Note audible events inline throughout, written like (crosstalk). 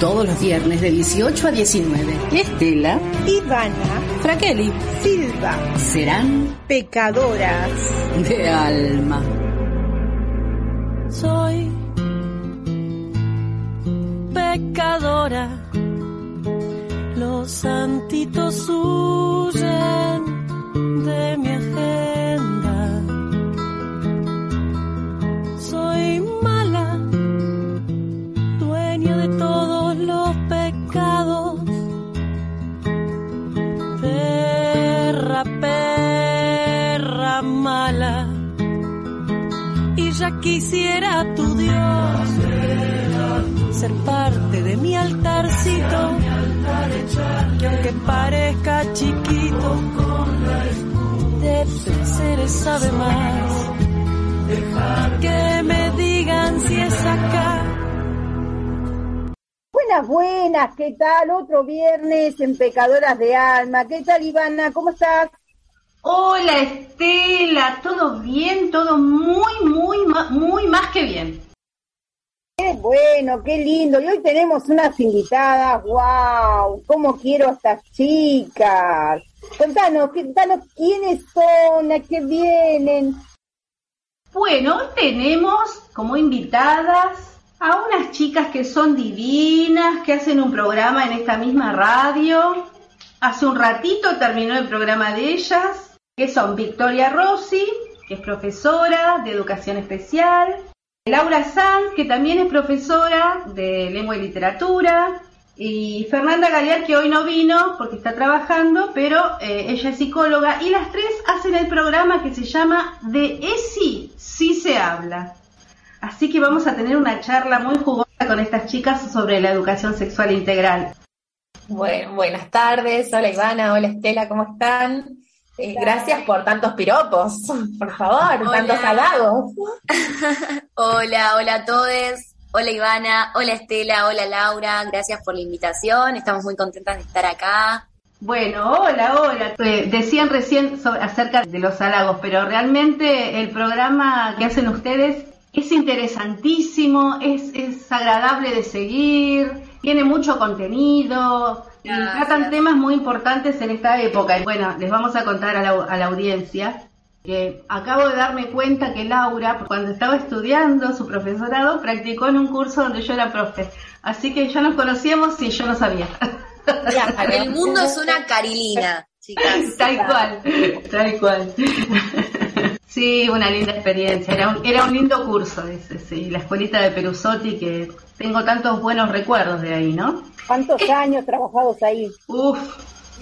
Todos los viernes de 18 a 19. Estela, Ivana, Fraqueli, Silva serán pecadoras. de alma. soy pecadora. Los santitos huyen de mi quisiera tu Dios ser parte de mi altarcito que aunque parezca chiquito de placeres sabe más que me digan si es acá Buenas, buenas, ¿qué tal? Otro viernes en Pecadoras de Alma. ¿Qué tal, Ivana? ¿Cómo estás? Hola Estela, todo bien, todo muy, muy, muy más que bien. Qué bueno, qué lindo. Y hoy tenemos unas invitadas. ¡Wow! ¿Cómo quiero a estas chicas? Contanos, contanos quiénes son, a qué vienen. Bueno, hoy tenemos como invitadas a unas chicas que son divinas, que hacen un programa en esta misma radio. Hace un ratito terminó el programa de ellas, que son Victoria Rossi, que es profesora de educación especial, Laura Sanz, que también es profesora de lengua y literatura, y Fernanda Galear, que hoy no vino porque está trabajando, pero eh, ella es psicóloga, y las tres hacen el programa que se llama De ESI sí se habla. Así que vamos a tener una charla muy jugosa con estas chicas sobre la educación sexual integral. Bueno, buenas tardes. Hola Ivana, hola Estela, ¿cómo están? Eh, gracias por tantos piropos, por favor, Hola. tantos halagos. (laughs) Hola, hola a todos. Hola Ivana, hola Estela, hola Laura. Gracias por la invitación. Estamos muy contentas de estar acá. Bueno, hola, hola. Eh, decían recién sobre- acerca de los halagos, pero realmente el programa que hacen ustedes es interesantísimo, es, es agradable de seguir, tiene mucho contenido y tratan temas muy importantes en esta época. Y bueno, les vamos a contar a la, a la audiencia que acabo de darme cuenta que Laura, cuando estaba estudiando su profesorado, practicó en un curso donde yo era profe. Así que ya nos conocíamos y yo no sabía. El mundo es una carilina, (laughs) chicas. Tal cual, tal cual. Sí, una linda experiencia. Era un, era un lindo curso ese, sí. La escuelita de Perusotti, que tengo tantos buenos recuerdos de ahí, ¿no? ¿Cuántos años trabajados ahí? Uf,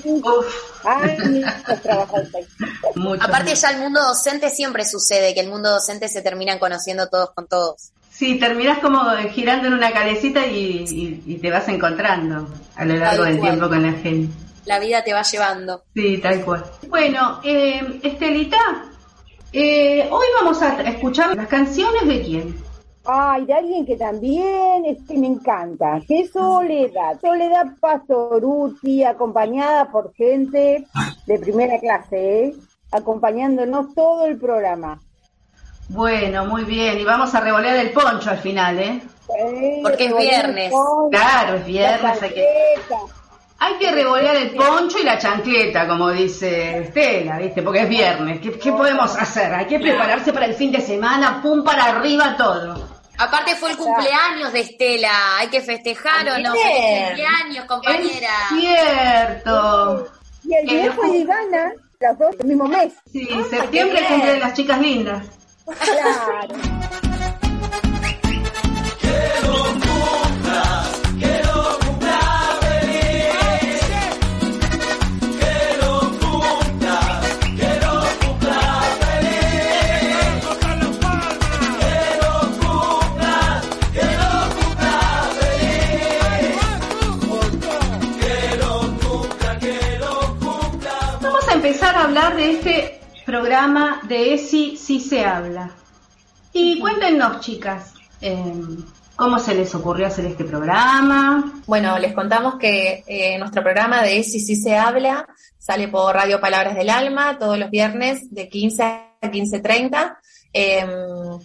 uf, Años (laughs) trabajados ahí. mucho. Aparte ya el mundo docente siempre sucede que el mundo docente se terminan conociendo todos con todos. Sí, terminás como girando en una calecita y, y- y te vas encontrando a lo largo Tal del cual. tiempo con la gente. La vida te va llevando. Sí, tal cual. Bueno, eh, Estelita, eh, hoy vamos a escuchar las canciones de quién. Ay, de alguien que también es que me encanta, que es Soledad. Soledad Pastoruti, acompañada por gente de primera clase, ¿eh? acompañándonos todo el programa. Bueno, muy bien. Y vamos a revolear el poncho al final, ¿eh? Porque es viernes. Claro, es la viernes. Hay que, tarjeta. Hay que revolear el poncho y la chancleta, como dice Estela, ¿viste? Porque es viernes. ¿Qué, qué podemos hacer? Hay que prepararse para el fin de semana, pum para arriba todo. Aparte fue el cumpleaños de Estela. Hay que festejar o no. Cumpleaños, compañera. Es cierto. Y el viejo y Ivana, las dos el mismo mes. Sí, septiembre es cumple de las chicas lindas. Claro. Hablar de este programa de ESI Si se habla. Y cuéntenos, chicas, eh, cómo se les ocurrió hacer este programa. Bueno, les contamos que eh, nuestro programa de Si Sí se habla sale por Radio Palabras del Alma todos los viernes de 15 a 15.30. Em,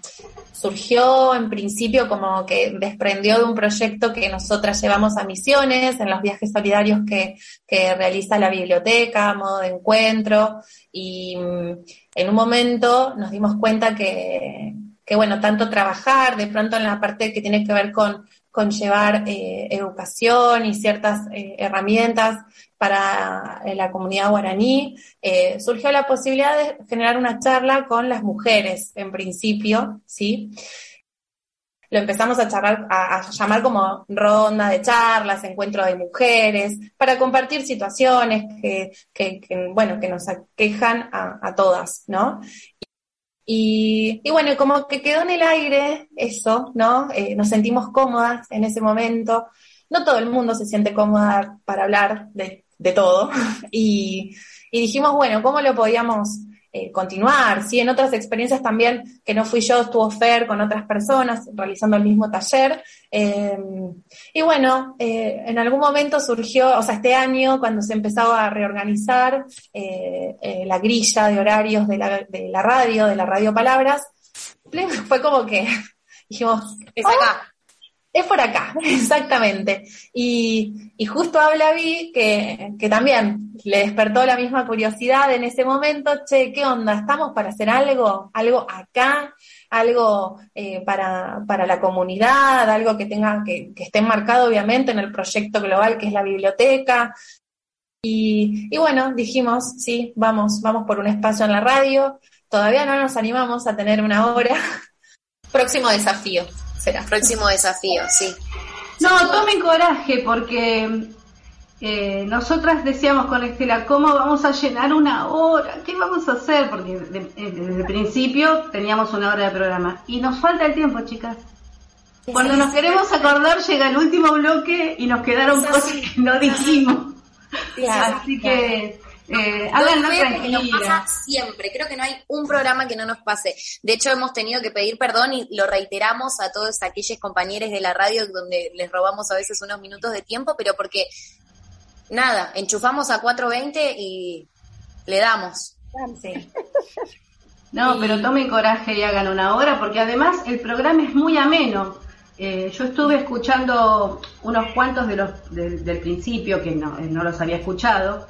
surgió en principio como que desprendió de un proyecto que nosotras llevamos a misiones, en los viajes solidarios que, que realiza la biblioteca, modo de encuentro, y mm, en un momento nos dimos cuenta que, que, bueno, tanto trabajar de pronto en la parte que tiene que ver con, con llevar eh, educación y ciertas eh, herramientas para eh, la comunidad guaraní, eh, surgió la posibilidad de generar una charla con las mujeres, en principio, ¿sí? Lo empezamos a, charlar, a, llamar como ronda de charlas, encuentro de mujeres, para compartir situaciones que, bueno, que nos aquejan a, todas, ¿no? Y, bueno, como que quedó en el aire eso, ¿no? Eh, nos sentimos cómodas en ese momento. No todo el mundo se siente cómoda para hablar de de todo. Y, dijimos, bueno, ¿cómo lo podíamos eh, continuar? Sí, en otras experiencias también, que no fui yo, estuvo Fer con otras personas realizando el mismo taller. Em, y bueno, eh, en algún momento surgió, o sea, este año, cuando se empezaba a reorganizar eh, la grilla de horarios de la, de la radio, de la radio Palabras, (laughs) fue como que dijimos, es acá. Es por acá, (laughs) exactamente. Y, y justo habla Vi que, que, también le despertó la misma curiosidad en ese momento, che, ¿qué onda? ¿Estamos para hacer algo? ¿Algo acá? ¿Algo eh, para, para la comunidad? ¿Algo que tenga, que, esté enmarcado obviamente en el proyecto global que es la biblioteca? Y, y bueno, dijimos, sí, vamos, vamos por un espacio en la radio. Todavía no nos animamos a tener una hora. (laughs) Próximo desafío será. Próximo desafío, sí. No, tomen coraje porque eh, nosotras decíamos con Estela, ¿cómo vamos a llenar una hora? ¿Qué vamos a hacer? Porque desde el principio teníamos una hora de programa y nos falta el tiempo, chicas. Cuando nos queremos acordar llega el último bloque y nos quedaron cosas que no dijimos. Así que eh, nos pasa siempre. Creo que no hay un programa que no nos pase. De hecho, hemos tenido que pedir perdón y lo reiteramos a todos aquellos compañeros de la radio donde les robamos a veces unos minutos de tiempo, pero porque nada, enchufamos a 4.20 y le damos. (laughs) No, pero tomen coraje y hagan una hora, porque además el programa es muy ameno. Eh, yo estuve escuchando unos cuantos de los del principio que no, no los había escuchado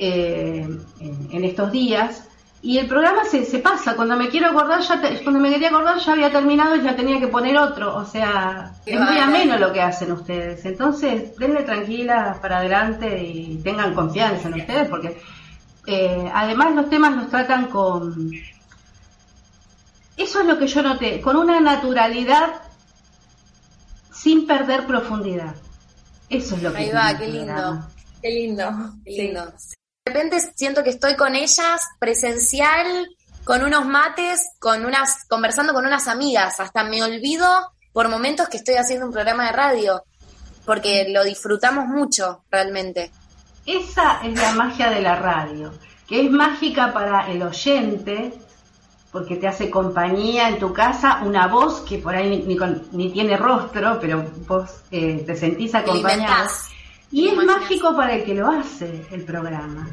eh, en, estos días. Y el programa se, se pasa, cuando me quiero acordar, ya cuando me quería acordar ya había terminado y ya tenía que poner otro. O sea, es muy ameno lo que hacen ustedes. Entonces, denle tranquilas para adelante y tengan confianza en ustedes, porque eh, además los temas los tratan con... Eso es lo que yo noté, con una naturalidad sin perder profundidad. Eso es lo que... Ahí va, qué lindo. Qué lindo, qué lindo repente siento que estoy con ellas presencial, con unos mates, con unas, conversando con unas amigas. Hasta me olvido por momentos que estoy haciendo un programa de radio, porque lo disfrutamos mucho realmente. Esa es la magia de la radio, que es mágica para el oyente, porque te hace compañía en tu casa, una voz que por ahí ni, tiene rostro, pero vos eh, te sentís acompañada. Y es mágico para el que lo hace el programa.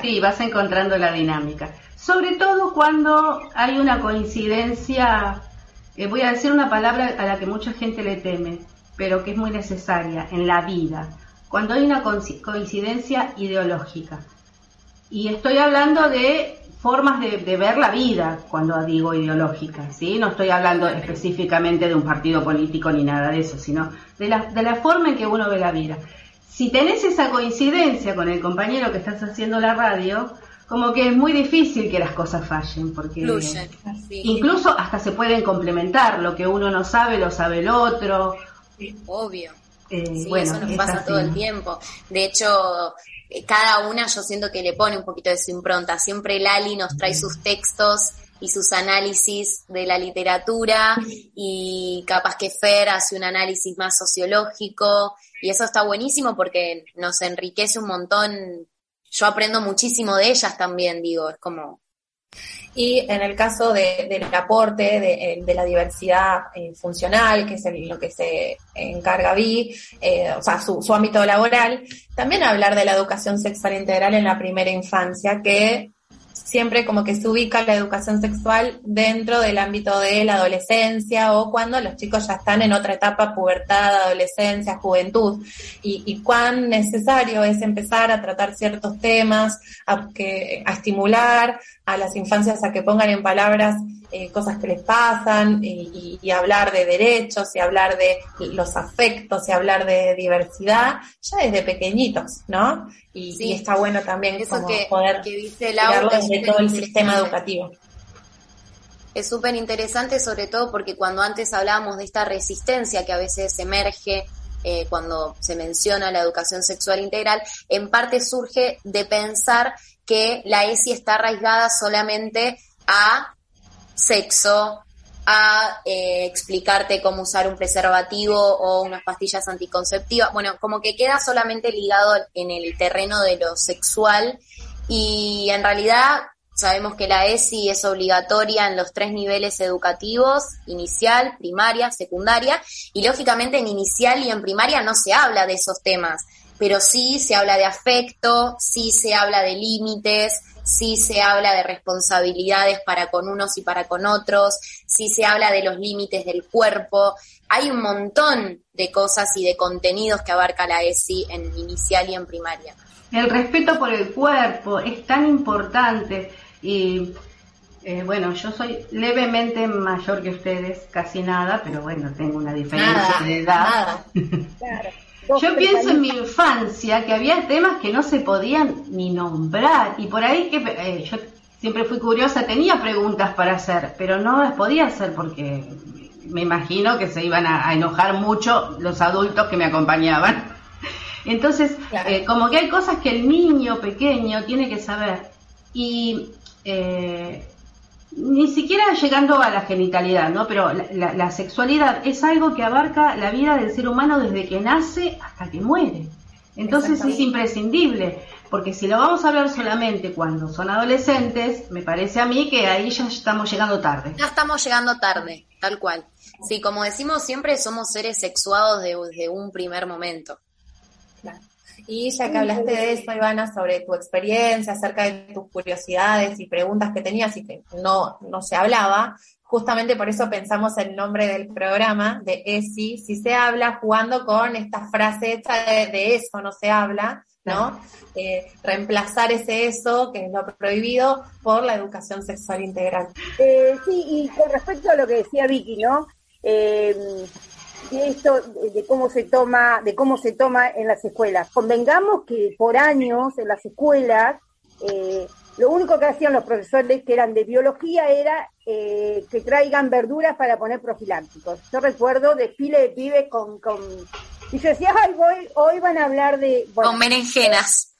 Sí, vas encontrando la dinámica. Sobre todo cuando hay una coincidencia, eh, voy a decir una palabra a la que mucha gente le teme, pero que es muy necesaria en la vida. Cuando hay una coincidencia ideológica. Y estoy hablando de formas de, ver la vida cuando digo ideológica, ¿sí? No estoy hablando específicamente de un partido político ni nada de eso, sino de la, de la forma en que uno ve la vida si tenés esa coincidencia con el compañero que estás haciendo la radio, como que es muy difícil que las cosas fallen, porque incluso hasta se pueden complementar, lo que uno no sabe lo sabe el otro. Obvio. Eh, sí, eso nos pasa todo el tiempo. De hecho, eh, cada una yo siento que le pone un poquito de su impronta. Siempre Lali nos trae sus textos y sus análisis de la literatura y capaz que Fer hace un análisis más sociológico y eso está buenísimo porque nos enriquece un montón. Yo aprendo muchísimo de ellas también, digo, es como... Y en el caso del aporte de, eh, la diversidad eh, funcional, que es lo que se encarga Vi, eh, o sea, su, su ámbito laboral, también hablar de la educación sexual integral en la primera infancia, que siempre como que se ubica la educación sexual dentro del ámbito de la adolescencia o cuando los chicos ya están en otra etapa, pubertad, adolescencia, juventud, y, cuán necesario es empezar a tratar ciertos temas, a, que, a estimular a las infancias a que pongan en palabras eh, cosas que les pasan y, hablar de derechos y hablar de los afectos y hablar de diversidad ya desde pequeñitos, ¿no? Y, está bueno también Eso que, poder que dice desde todo el sistema educativo. Es súper interesante, sobre todo porque cuando antes hablábamos de esta resistencia que a veces emerge eh, cuando se menciona la educación sexual integral, en parte surge de pensar que la ESI está arraigada solamente a sexo, a eh, explicarte cómo usar un preservativo o unas pastillas anticonceptivas. Bueno, como que queda solamente ligado en el terreno de lo sexual y en realidad sabemos que la ESI es obligatoria en los tres niveles educativos, inicial, primaria, secundaria, y lógicamente en inicial y en primaria no se habla de esos temas, pero sí se habla de afecto, sí se habla de límites, sí se habla de responsabilidades para con unos y para con otros, sí se habla de los límites del cuerpo. Hay un montón de cosas y de contenidos que abarca la ESI en inicial y en primaria. El respeto por el cuerpo es tan importante y eh, bueno, yo soy levemente mayor que ustedes, casi nada, pero bueno, tengo una diferencia de edad. (laughs) Claro. Yo pienso en mi infancia que había temas que no se podían ni nombrar y por ahí que eh, yo siempre fui curiosa, tenía preguntas para hacer, pero no las podía hacer porque me imagino que se iban a, enojar mucho los adultos que me acompañaban. (laughs) Entonces, eh, como que hay cosas que el niño pequeño tiene que saber. Y eh, ni siquiera llegando a la genitalidad, ¿no? Pero la, sexualidad es algo que abarca la vida del ser humano desde que nace hasta que muere. Entonces es imprescindible, porque si lo vamos a hablar solamente cuando son adolescentes, me parece a mí que ahí ya estamos llegando tarde. Ya estamos llegando tarde, tal cual. Sí, como decimos siempre, somos seres sexuados desde un primer momento. Y ya que hablaste de eso, Ivana, sobre tu experiencia, acerca de tus curiosidades y preguntas que tenías y que no, no se hablaba, justamente por eso pensamos el nombre del programa, de ESI, si se habla, jugando con esta frase hecha de, eso no se habla, ¿no? Eh, reemplazar ese eso, que es lo prohibido, por la educación sexual integral. Eh, sí, y con respecto a lo que decía Vicky, ¿no? Eh, de esto, de cómo se toma, de cómo se toma en las escuelas. Convengamos que por años en las escuelas, eh, lo único que hacían los profesores que eran de biología era eh, que traigan verduras para poner profilácticos. Yo recuerdo desfile de pibes con, con y yo decía, ay, voy, hoy van a hablar de... con berenjenas.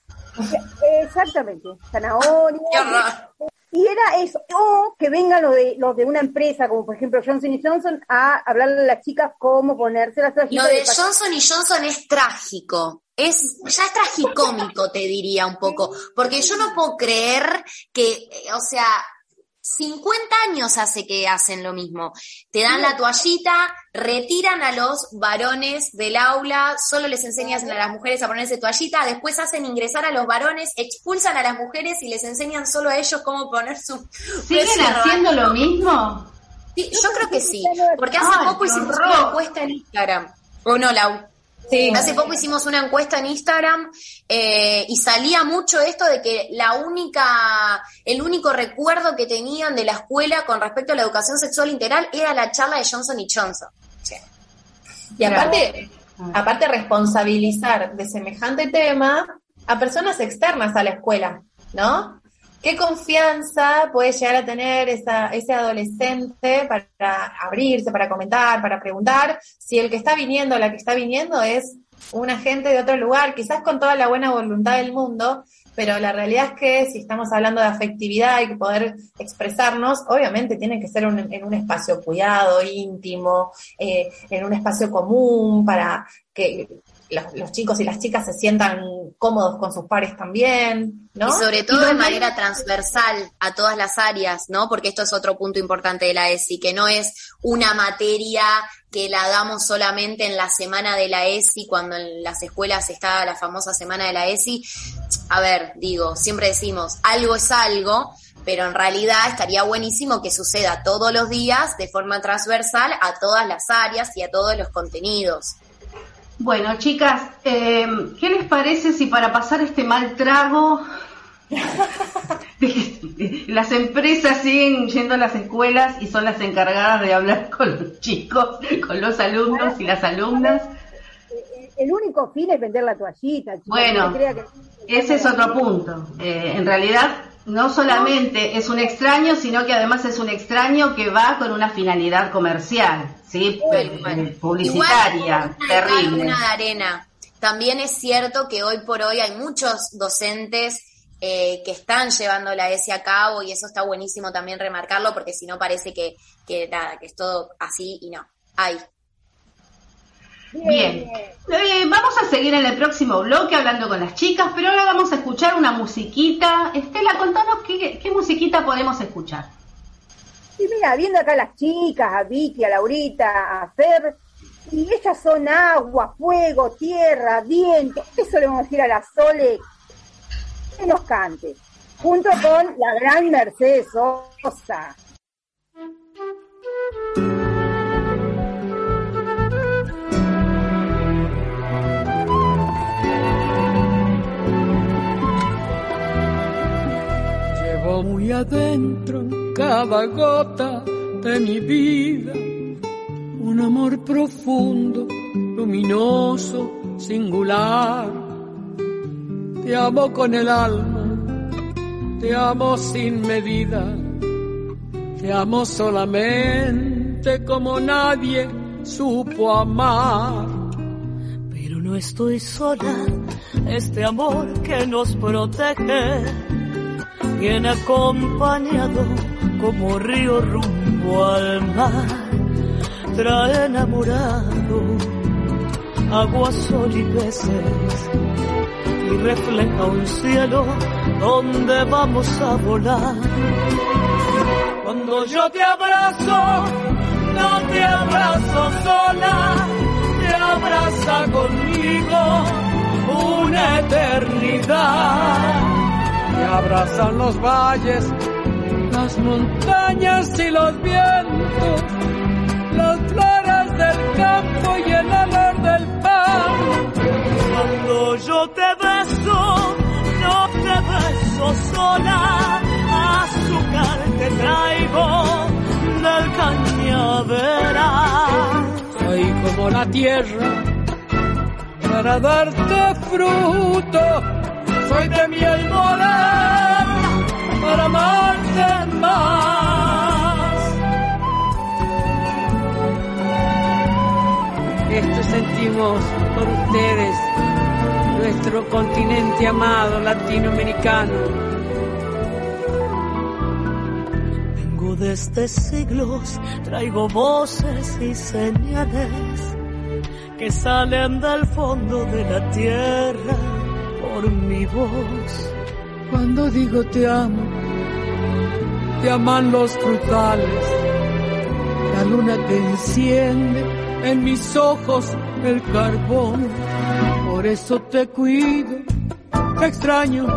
Exactamente, zanahoria. Y era eso, o que vengan los de, los de una empresa, como por ejemplo Johnson Johnson, a hablarle a las chicas cómo ponerse las Lo de, Johnson Johnson es trágico. Es, ya es tragicómico, te diría un poco. Porque yo no puedo creer que, o sea, 50 años hace que hacen lo mismo. Te dan la toallita, retiran a los varones del aula, solo les enseñan a las mujeres a ponerse toallita, después hacen ingresar a los varones, expulsan a las mujeres y les enseñan solo a ellos cómo poner su... ¿Siguen haciendo lo mismo? Sí, yo creo que sí, porque hace poco hicimos una encuesta en Instagram. ¿O no, Lau? Hace poco hicimos una encuesta en Instagram eh, y salía mucho esto de que la única, el único recuerdo que tenían de la escuela con respecto a la educación sexual integral era la charla de Johnson y Johnson. Y aparte, aparte responsabilizar de semejante tema a personas externas a la escuela, ¿no? ¿Qué confianza puede llegar a tener esa, ese adolescente para abrirse, para comentar, para preguntar, si el que está viniendo la que está viniendo es un agente de otro lugar, quizás con toda la buena voluntad del mundo, pero la realidad es que si estamos hablando de afectividad y poder expresarnos, obviamente tiene que ser en un espacio cuidado, íntimo, eh, en un espacio común, para que los, chicos y las chicas se sientan cómodos con sus pares también, ¿no? Y sobre todo de manera transversal a todas las áreas, ¿no? Porque esto es otro punto importante de la ESI, que no es una materia que la damos solamente en la semana de la ESI, cuando en las escuelas está la famosa semana de la ESI. A ver, digo, siempre decimos, algo es algo, pero en realidad estaría buenísimo que suceda todos los días de forma transversal a todas las áreas y a todos los contenidos. Bueno, chicas, eh, ¿qué les parece si para pasar este mal trago (laughs) (laughs) las empresas siguen yendo a las escuelas y son las encargadas de hablar con los chicos, con los alumnos y las alumnas? El único fin es vender la toallita. Bueno, ese es otro punto. Eh, en realidad, no solamente es un extraño, sino que además es un extraño que va con una finalidad comercial, ¿sí? Eh, publicitaria, terrible. Una de arena. También es cierto que hoy por hoy hay muchos docentes eh, que están llevando la ESI a cabo y eso está buenísimo también remarcarlo porque si no parece que, que, nada, que es todo así y no. Hay, Bien, eh, vamos a seguir en el próximo bloque hablando con las chicas, pero ahora vamos a escuchar una musiquita. Estela, contanos qué, qué musiquita podemos escuchar. Sí, mira, viendo acá a las chicas, a Vicky, a Laurita, a Fer, y ellas son agua, fuego, tierra, viento. Eso le vamos a decir a la Sole que nos cante, junto con la gran Mercedes Sosa. Muy adentro en cada gota de mi vida un amor profundo, luminoso, singular. Te amo con el alma, te amo sin medida, te amo solamente como nadie supo amar. Pero no estoy sola, este amor que nos protege viene acompañado como río rumbo al mar, trae enamorado agua, sol y peces y refleja un cielo donde vamos a volar. Cuando yo te abrazo, no te abrazo sola, te abraza conmigo una eternidad abrazan los valles, las montañas y los vientos, las flores del campo y el olor del pan. Cuando yo te beso, no te beso sola, azúcar te traigo del cañaveral. Soy como la tierra para darte fruto soy de miel moral para amarte más. Esto sentimos por ustedes, nuestro continente amado latinoamericano. Vengo desde siglos, traigo voces y señales que salen del fondo de la tierra por mi voz. Cuando digo te amo, te aman los frutales. La luna te enciende en mis ojos el carbón. Por eso te cuido, te extraño,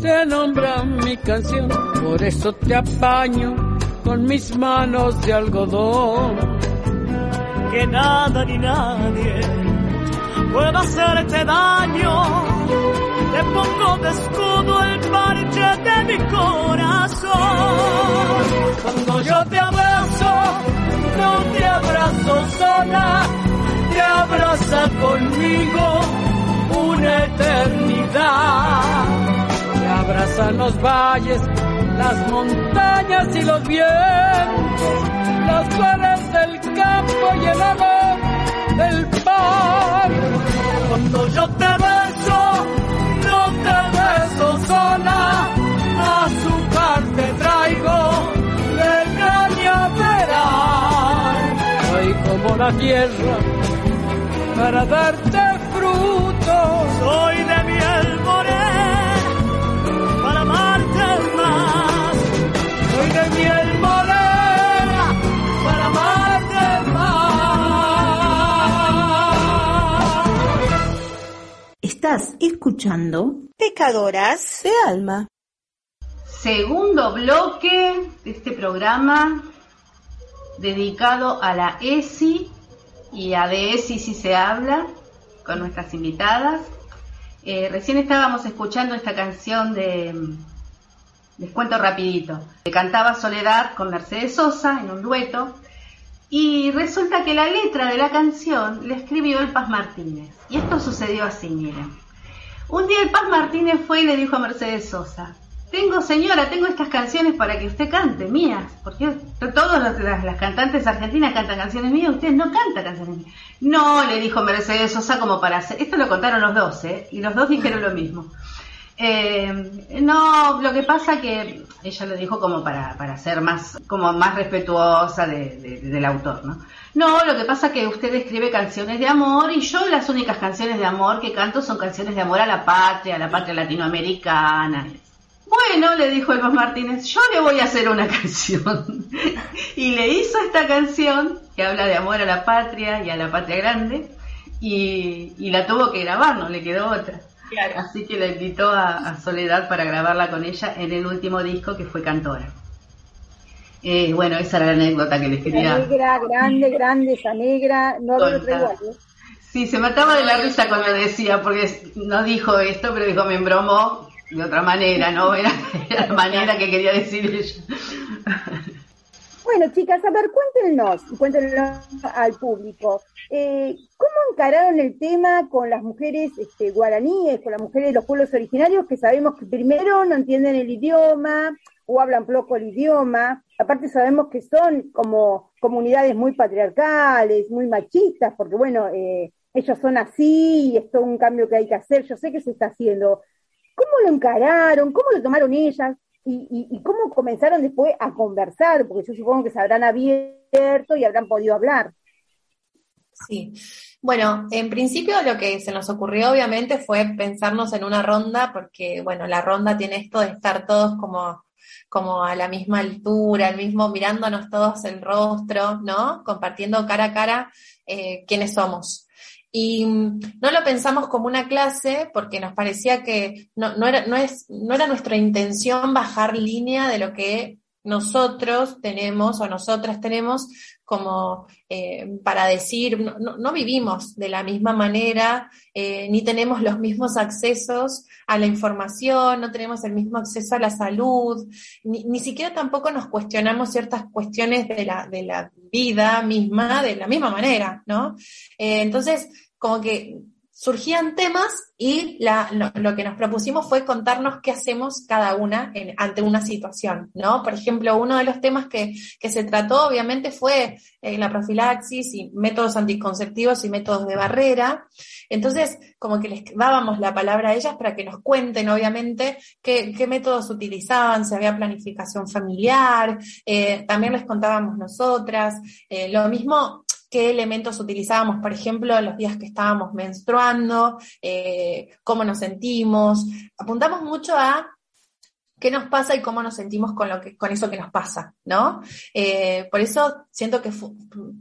te nombra mi canción. Por eso te apaño con mis manos de algodón. Que nada ni nadie pueda hacerte daño te pongo de escudo el parche de mi corazón. Cuando yo te abrazo, no te abrazo sola, te abraza conmigo una eternidad. Te abrazan los valles, las montañas y los vientos, las flores del campo y el amor del mar. Cuando yo te beso sola, azúcar te traigo del cañaveral. Soy como la tierra para darte frutos, soy de miel morena para amarte más, soy de miel morena para amarte más. Estás escuchando Pecadoras de Alma. Segundo bloque de este programa dedicado a la ESI y a de ESI si se habla con nuestras invitadas. Eh, recién estábamos escuchando esta canción de, les cuento rapidito, que cantaba Soledad con Mercedes Sosa en un dueto y resulta que la letra de la canción le escribió el Paz Martínez. Y esto sucedió así, miren. Un día el Paz Martínez fue y le dijo a Mercedes Sosa, tengo señora, tengo estas canciones para que usted cante, mías, porque todas las, cantantes argentinas cantan canciones mías, usted no canta canciones mías. No, le dijo Mercedes Sosa como para hacer, esto lo contaron los dos, ¿eh? Y los dos dijeron lo mismo. Eh, no, lo que pasa que ella lo dijo como para, para ser más, como más respetuosa del autor, ¿no? No, lo que pasa que usted escribe canciones de amor y yo las únicas canciones de amor que canto son canciones de amor a la patria, a la patria latinoamericana. Bueno, le dijo Elvas Martínez, yo le voy a hacer una (laughs) canción. y le hizo esta canción que habla de amor a la patria y a la patria grande y, y la tuvo que grabar, no le quedó otra. Así que la invitó a, Soledad para grabarla con ella en el último disco que fue Cantora. Eh, bueno, esa era la anécdota que les quería. negra, grande, grande, esa negra, no lo igual. ¿eh? Sí, se mataba de la risa cuando decía, porque no dijo esto, pero dijo, me embromó de otra manera, ¿no? Era, era la manera que quería decir ella. (laughs) Bueno, chicas, a ver, cuéntenos, cuéntenos al público. Eh, ¿Cómo encararon el tema con las mujeres este, guaraníes, con las mujeres de los pueblos originarios que sabemos que primero no entienden el idioma o hablan poco el idioma? Aparte sabemos que son como comunidades muy patriarcales, muy machistas, porque bueno, eh, ellos son así y esto es un cambio que hay que hacer. Yo sé que se está haciendo. ¿Cómo lo encararon? ¿Cómo lo tomaron ellas? Y, cómo comenzaron después a conversar, porque yo supongo que se habrán abierto y habrán podido hablar. Sí, bueno, en principio lo que se nos ocurrió obviamente fue pensarnos en una ronda, porque bueno, la ronda tiene esto de estar todos como, como a la misma altura, el mismo, mirándonos todos el rostro, ¿no? Compartiendo cara a cara eh, quiénes somos. Y mm, no lo pensamos como una clase porque nos parecía que no, no, era, no, es, no era nuestra intención bajar línea de lo que nosotros tenemos o nosotras tenemos como eh, para decir, no, vivimos de la misma manera, eh, ni tenemos los mismos accesos a la información, no tenemos el mismo acceso a la salud, ni, ni siquiera tampoco nos cuestionamos ciertas cuestiones de la, de la vida misma de la misma manera, ¿no? Eh, entonces, como que surgían temas y lo, que nos propusimos fue contarnos qué hacemos cada una ante una situación, ¿no? Por ejemplo, uno de los temas que, se trató obviamente fue eh, la profilaxis y métodos anticonceptivos y métodos de barrera. Entonces, como que les dábamos la palabra a ellas para que nos cuenten, obviamente, qué, métodos utilizaban, si había planificación familiar, eh, también les contábamos nosotras. Eh, lo mismo qué elementos utilizábamos, por ejemplo, los días que estábamos menstruando, eh, cómo nos sentimos. Apuntamos mucho a qué nos pasa y cómo nos sentimos con, lo que, con eso que nos pasa, ¿no? Eh, por eso siento que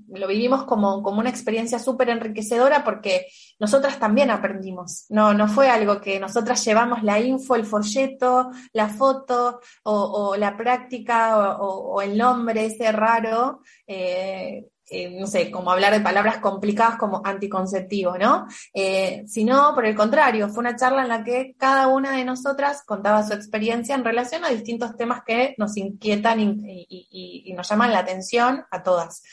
lo vivimos como, como una experiencia súper enriquecedora porque nosotras también aprendimos, no, no fue algo que nosotras llevamos la info, el folleto, la foto o, la práctica o, el nombre ese raro. Eh, eh, no sé, como hablar de palabras complicadas como anticonceptivo, ¿no? Eh, sino, por el contrario, fue una charla en la que cada una de nosotras contaba su experiencia en relación a distintos temas que nos inquietan y, nos llaman la atención a todas.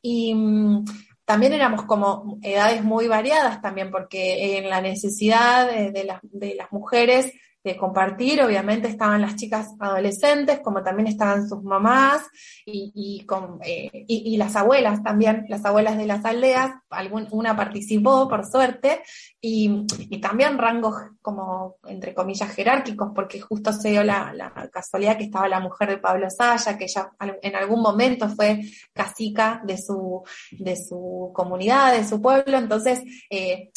Y mm, también éramos como edades muy variadas también, porque en la necesidad de las mujeres de compartir. Obviamente estaban las chicas adolescentes, como también estaban sus mamás y, y, con, eh, y, las abuelas también, las abuelas de las aldeas. Algún, una participó, por suerte, y, también rangos como, entre comillas, jerárquicos, porque justo se dio la, la, casualidad que estaba la mujer de Pablo Saya, que ella en algún momento fue casica de su, de su comunidad, de su pueblo. Entonces, eh,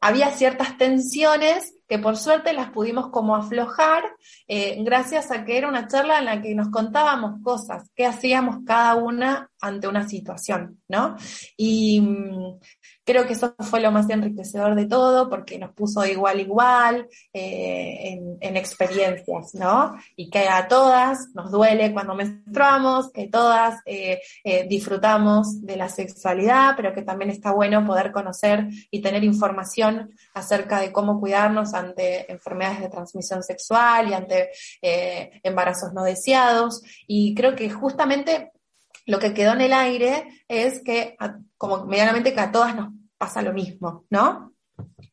había ciertas tensiones que por suerte las pudimos como aflojar eh, gracias a que era una charla en la que nos contábamos cosas, qué hacíamos cada una ante una situación, ¿no? Y mm, Creo que eso fue lo más enriquecedor de todo, porque nos puso igual igual eh, en, experiencias, ¿no? Y que a todas nos duele cuando menstruamos, que todas eh, eh, disfrutamos de la sexualidad, pero que también está bueno poder conocer y tener información acerca de cómo cuidarnos ante enfermedades de transmisión sexual y ante embarazos no deseados. Y creo que justamente lo que quedó en el aire es que, como medianamente, que a todas nos pasa lo mismo, ¿no?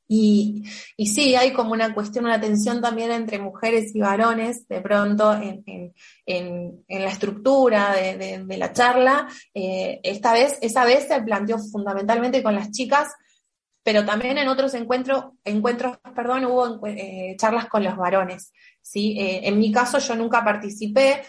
Y, y, sí, hay como una cuestión, una tensión también entre mujeres y varones, de pronto, en, la estructura de, la charla. Eh, esta vez, esa vez se planteó fundamentalmente con las chicas, pero también en otros encuentros, encuentros perdón, hubo eh, charlas con los varones. ¿sí? Eh, en mi caso, yo nunca participé,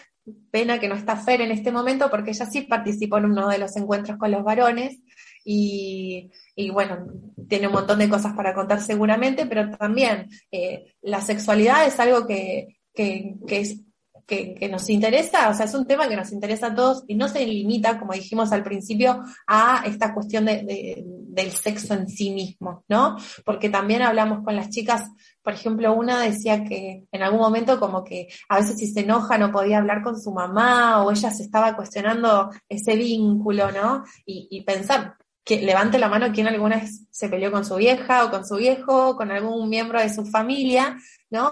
Pena que no está Fer en este momento porque ella sí participó en uno de los encuentros con los varones y, bueno, tiene un montón de cosas para contar seguramente, pero también eh, la sexualidad es algo que, que es que, nos interesa, o sea, es un tema que nos interesa a todos y no se limita, como dijimos al principio, a esta cuestión de, del sexo en sí mismo, ¿no? Porque también hablamos con las chicas, por ejemplo, una decía que en algún momento como que a veces si se enoja no podía hablar con su mamá o ella se estaba cuestionando ese vínculo, ¿no? Y, pensar, que levante la mano quien alguna vez se peleó con su vieja o con su viejo, con algún miembro de su familia, ¿no?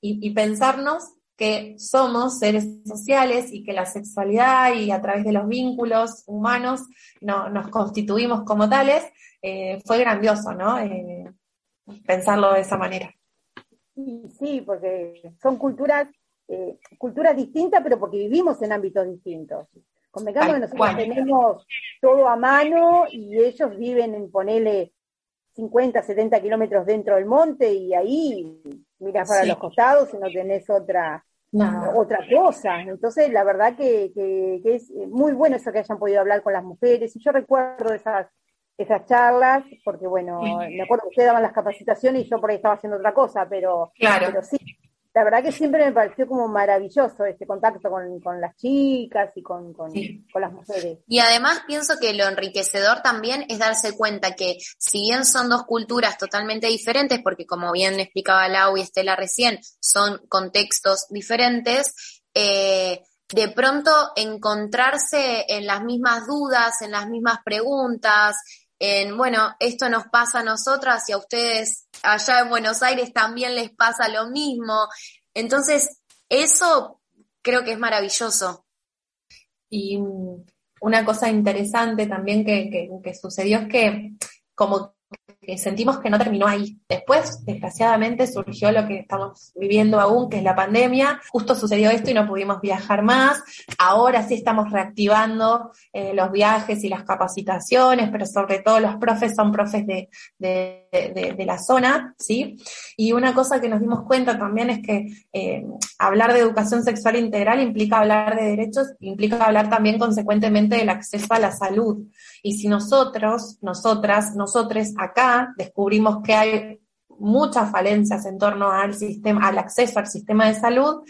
Y pensarnos que somos seres sociales y que la sexualidad y a través de los vínculos humanos no, nos constituimos como tales, eh, fue grandioso, ¿no? Eh, pensarlo de esa manera. Sí, porque son culturas, eh, culturas distintas, pero porque vivimos en ámbitos distintos. Convengamos que nosotros tenemos todo a mano y ellos viven en, ponele, 50, 70 kilómetros dentro del monte y ahí miras para los costados y no tenés otra otra cosa. Entonces, la verdad que, que, es muy bueno eso que hayan podido hablar con las mujeres. Y yo recuerdo esas, esas charlas, porque bueno, me acuerdo que ustedes daban las capacitaciones y yo por ahí estaba haciendo otra cosa, pero, pero sí, la verdad que siempre me pareció como maravilloso este contacto con, las chicas y con, con, las mujeres. Y además pienso que lo enriquecedor también es darse cuenta que si bien son dos culturas totalmente diferentes, porque como bien explicaba Lau y Estela recién, son contextos diferentes, eh, de pronto encontrarse en las mismas dudas, en las mismas preguntas, en, bueno, esto nos pasa a nosotras y a ustedes allá en Buenos Aires también les pasa lo mismo. Entonces, eso creo que es maravilloso. Y una cosa interesante también que, que, que sucedió es que como sentimos que no terminó ahí. Después, desgraciadamente, surgió lo que estamos viviendo aún, que es la pandemia. Justo sucedió esto y no pudimos viajar más. Ahora sí estamos reactivando eh, los viajes y las capacitaciones, pero sobre todo los profes son profes de, de, la zona, ¿sí? Y una cosa que nos dimos cuenta también es que eh, hablar de educación sexual integral implica hablar de derechos, implica hablar también consecuentemente del acceso a la salud. Y si nosotros, nosotras, nosotres acá descubrimos que hay muchas falencias en torno al sistema, al acceso al sistema de salud,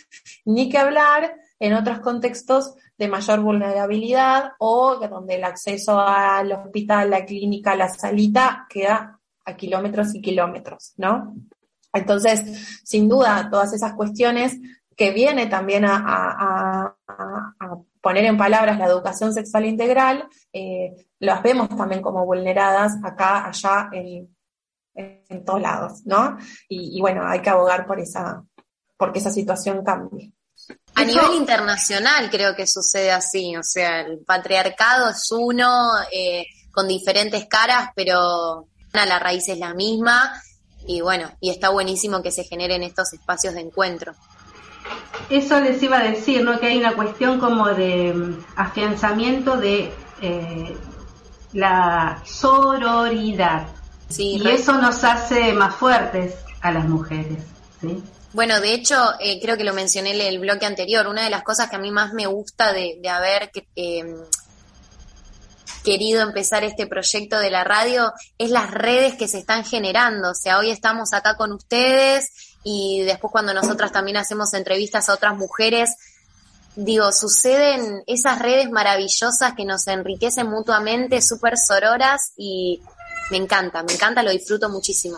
ni que hablar en otros contextos de mayor vulnerabilidad o donde el acceso al hospital, la clínica, la salita queda a kilómetros y kilómetros, ¿no? Entonces, sin duda, todas esas cuestiones que viene también a, poner en palabras la educación sexual integral, eh, las vemos también como vulneradas acá, allá, en, todos lados, ¿no? Y, bueno, hay que abogar por esa, porque esa situación cambie. A nivel internacional creo que sucede así, o sea, el patriarcado es uno, eh, con diferentes caras, pero la raíz es la misma, y bueno, y está buenísimo que se generen estos espacios de encuentro. Eso les iba a decir, ¿no? Que hay una cuestión como de mm, afianzamiento de eh, la sororidad. y eso nos hace más fuertes a las mujeres. Bueno, de hecho, eh, creo que lo mencioné en el bloque anterior, una de las cosas que a mí más me gusta de, haber eh, querido empezar este proyecto de la radio es las redes que se están generando. O sea, hoy estamos acá con ustedes y después cuando nosotras también hacemos entrevistas a otras mujeres, digo, suceden esas redes maravillosas que nos enriquecen mutuamente, súper sororas y, me encanta, me encanta, lo disfruto muchísimo.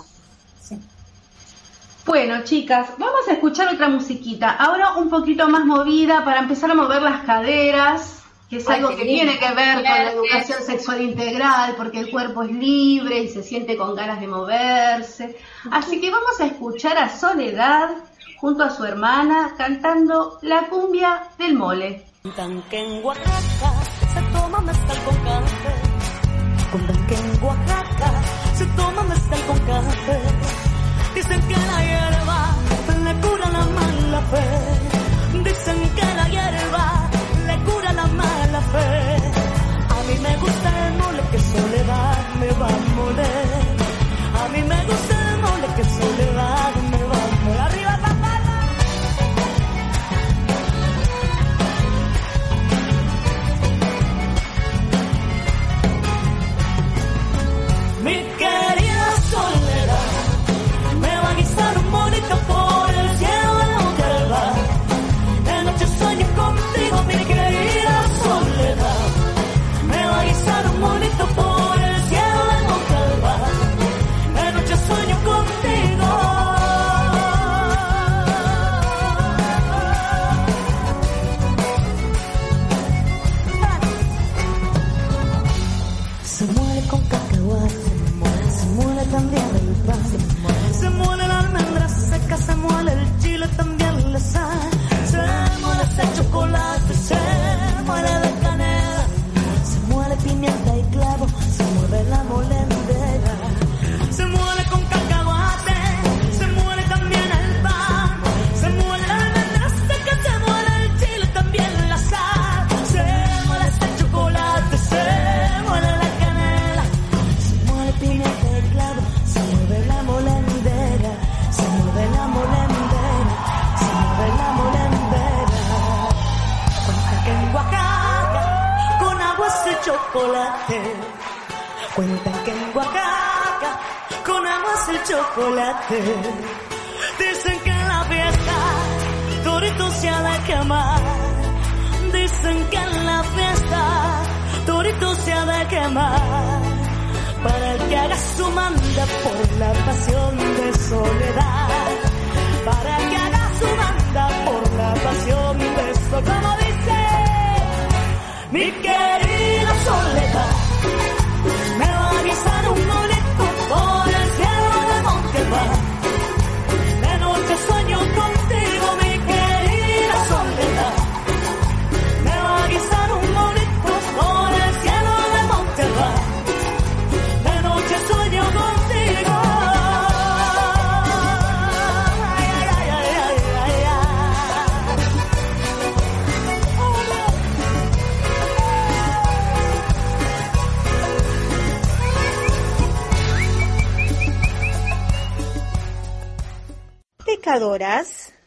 Bueno, chicas, vamos a escuchar otra musiquita. Ahora un poquito más movida para empezar a mover las caderas, que es algo que tiene que ver con la educación sexual integral, porque el cuerpo es libre y se siente con ganas de moverse. Así que vamos a escuchar a Soledad junto a su hermana cantando la cumbia del mole. que en Oaxaca se toma mezcal con café. Cuentan que en Oaxaca se toma mezcal con café. Dicen que la hierba le cura la mala fe. Dicen que la hierba va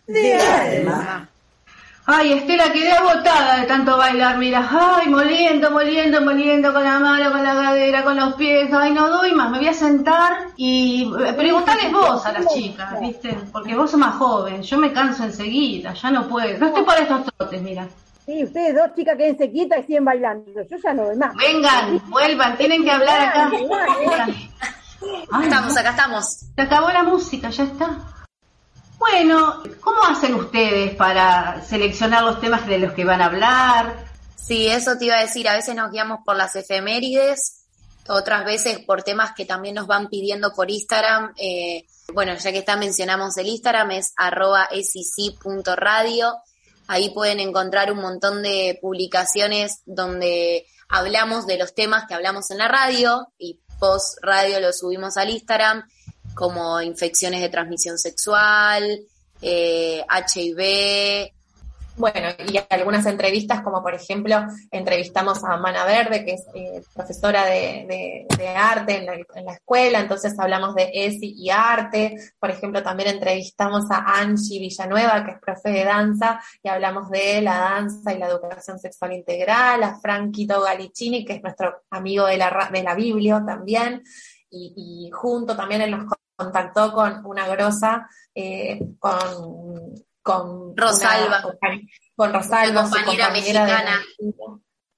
de alma. Ay, Estela, quedé agotada de tanto bailar, mira. Ay, moliendo, moliendo, moliendo con la mano, con la cadera, con los pies. Ay, no doy más, me voy a sentar y preguntarles vos a las chicas, ¿viste? Porque vos sos más joven, yo me canso enseguida, ya no puedo. No estoy para estos trotes, mira. Sí, ustedes dos chicas quédense quietas y siguen bailando. Yo ya no doy más. Vengan, vuelvan, tienen que hablar acá. Ay, Estamos, acá estamos. Se acabó la música, ya está. Bueno, ¿cómo hacen ustedes para seleccionar los temas de los que van a hablar? Sí, eso te iba a decir. A veces nos guiamos por las efemérides, otras veces por temas que también nos van pidiendo por Instagram. Eh, bueno, ya que está mencionamos el Instagram, es arroba sec.radio. Ahí pueden encontrar un montón de publicaciones donde hablamos de los temas que hablamos en la radio y post radio lo subimos al Instagram, como infecciones de transmisión sexual, eh, HIV, Bueno, y algunas entrevistas, como por ejemplo, entrevistamos a Mana Verde, que es eh, profesora de, arte en la, en la escuela, entonces hablamos de ESI y arte. Por ejemplo, también entrevistamos a Angie Villanueva, que es profe de danza, y hablamos de la danza y la educación sexual integral, a Franquito Galicini, que es nuestro amigo de la, de la Biblio también, y, junto también él nos contactó con una grosa, eh, con, con Rosalba. una- con Rosalba, Una su compañera de- mexicana.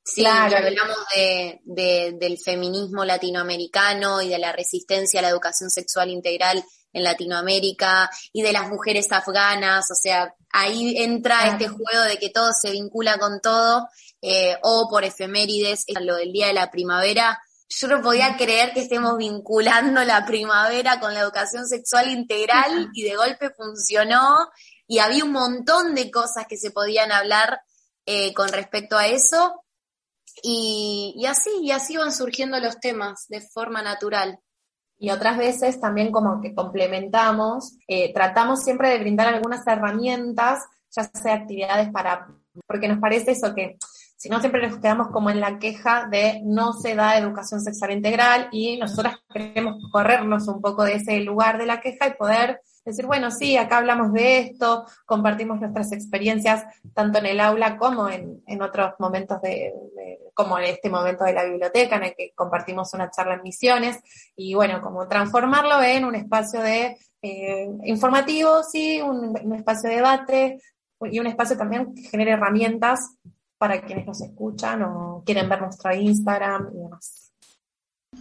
Sí, claro. hablamos de, del feminismo latinoamericano y de la resistencia a la educación sexual integral en Latinoamérica y de las mujeres afganas, o sea, ahí entra este juego de que todo se vincula con todo, eh, o por efemérides, lo del Día de la Primavera. Yo no podía creer que estemos vinculando la primavera con la educación sexual integral y de golpe funcionó. Y había un montón de cosas que se podían hablar eh, con respecto a eso. Y, y así, y así van surgiendo los temas de forma natural. Y otras veces también como que complementamos, eh, tratamos siempre de brindar algunas herramientas, ya sea actividades para, porque nos parece eso que si no siempre nos quedamos como en la queja de no se da educación sexual integral y nosotras queremos corrernos un poco de ese lugar de la queja y poder decir, bueno, sí, acá hablamos de esto, compartimos nuestras experiencias tanto en el aula como en, otros momentos de, como en este momento de la biblioteca en el que compartimos una charla en misiones y bueno, como transformarlo en un espacio de eh, informativo, sí, un, un espacio de debate y un espacio también que genere herramientas para quienes nos escuchan o quieren ver nuestro Instagram y demás.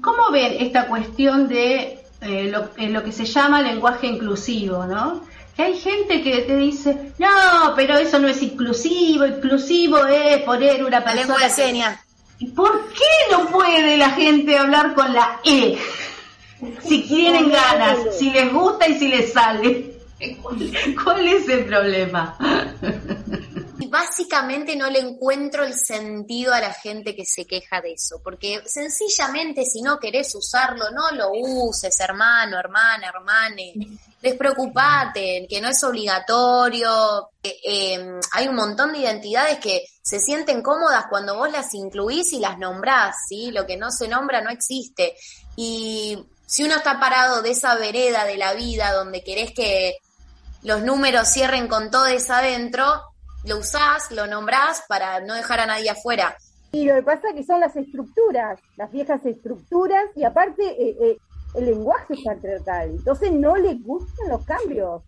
¿Cómo ven esta cuestión de eh, lo, eh, lo, que se llama lenguaje inclusivo, ¿no? Que hay gente que te dice, no, pero eso no es inclusivo, inclusivo es poner una persona... lengua de señas. ¿Por qué no puede la gente hablar con la E? (laughs) Si tienen ganas, si les gusta y si les sale. (laughs) ¿Cuál es el problema? (laughs) básicamente no le encuentro el sentido a la gente que se queja de eso, porque sencillamente si no querés usarlo, no lo uses, hermano, hermana, hermane. Despreocupate, que no es obligatorio. Eh, hay un montón de identidades que se sienten cómodas cuando vos las incluís y las nombrás, ¿sí? Lo que no se nombra no existe. Y si uno está parado de esa vereda de la vida donde querés que los números cierren con todo eso adentro, lo usás, lo nombrás para no dejar a nadie afuera. Y lo que pasa es que son las estructuras, las viejas estructuras, y aparte eh, eh, el lenguaje es patriarcal, entonces no le gustan los cambios.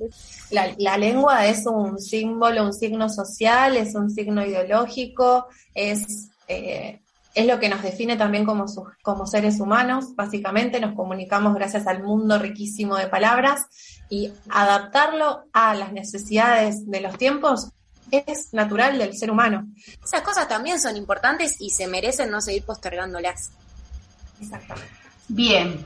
La, lengua es un símbolo, un signo social, es un signo ideológico, es, eh, es lo que nos define también como, como seres humanos, básicamente nos comunicamos gracias al mundo riquísimo de palabras y adaptarlo a las necesidades de los tiempos es natural del ser humano. Esas cosas también son importantes y se merecen no seguir postergándolas. Exactamente. Bien.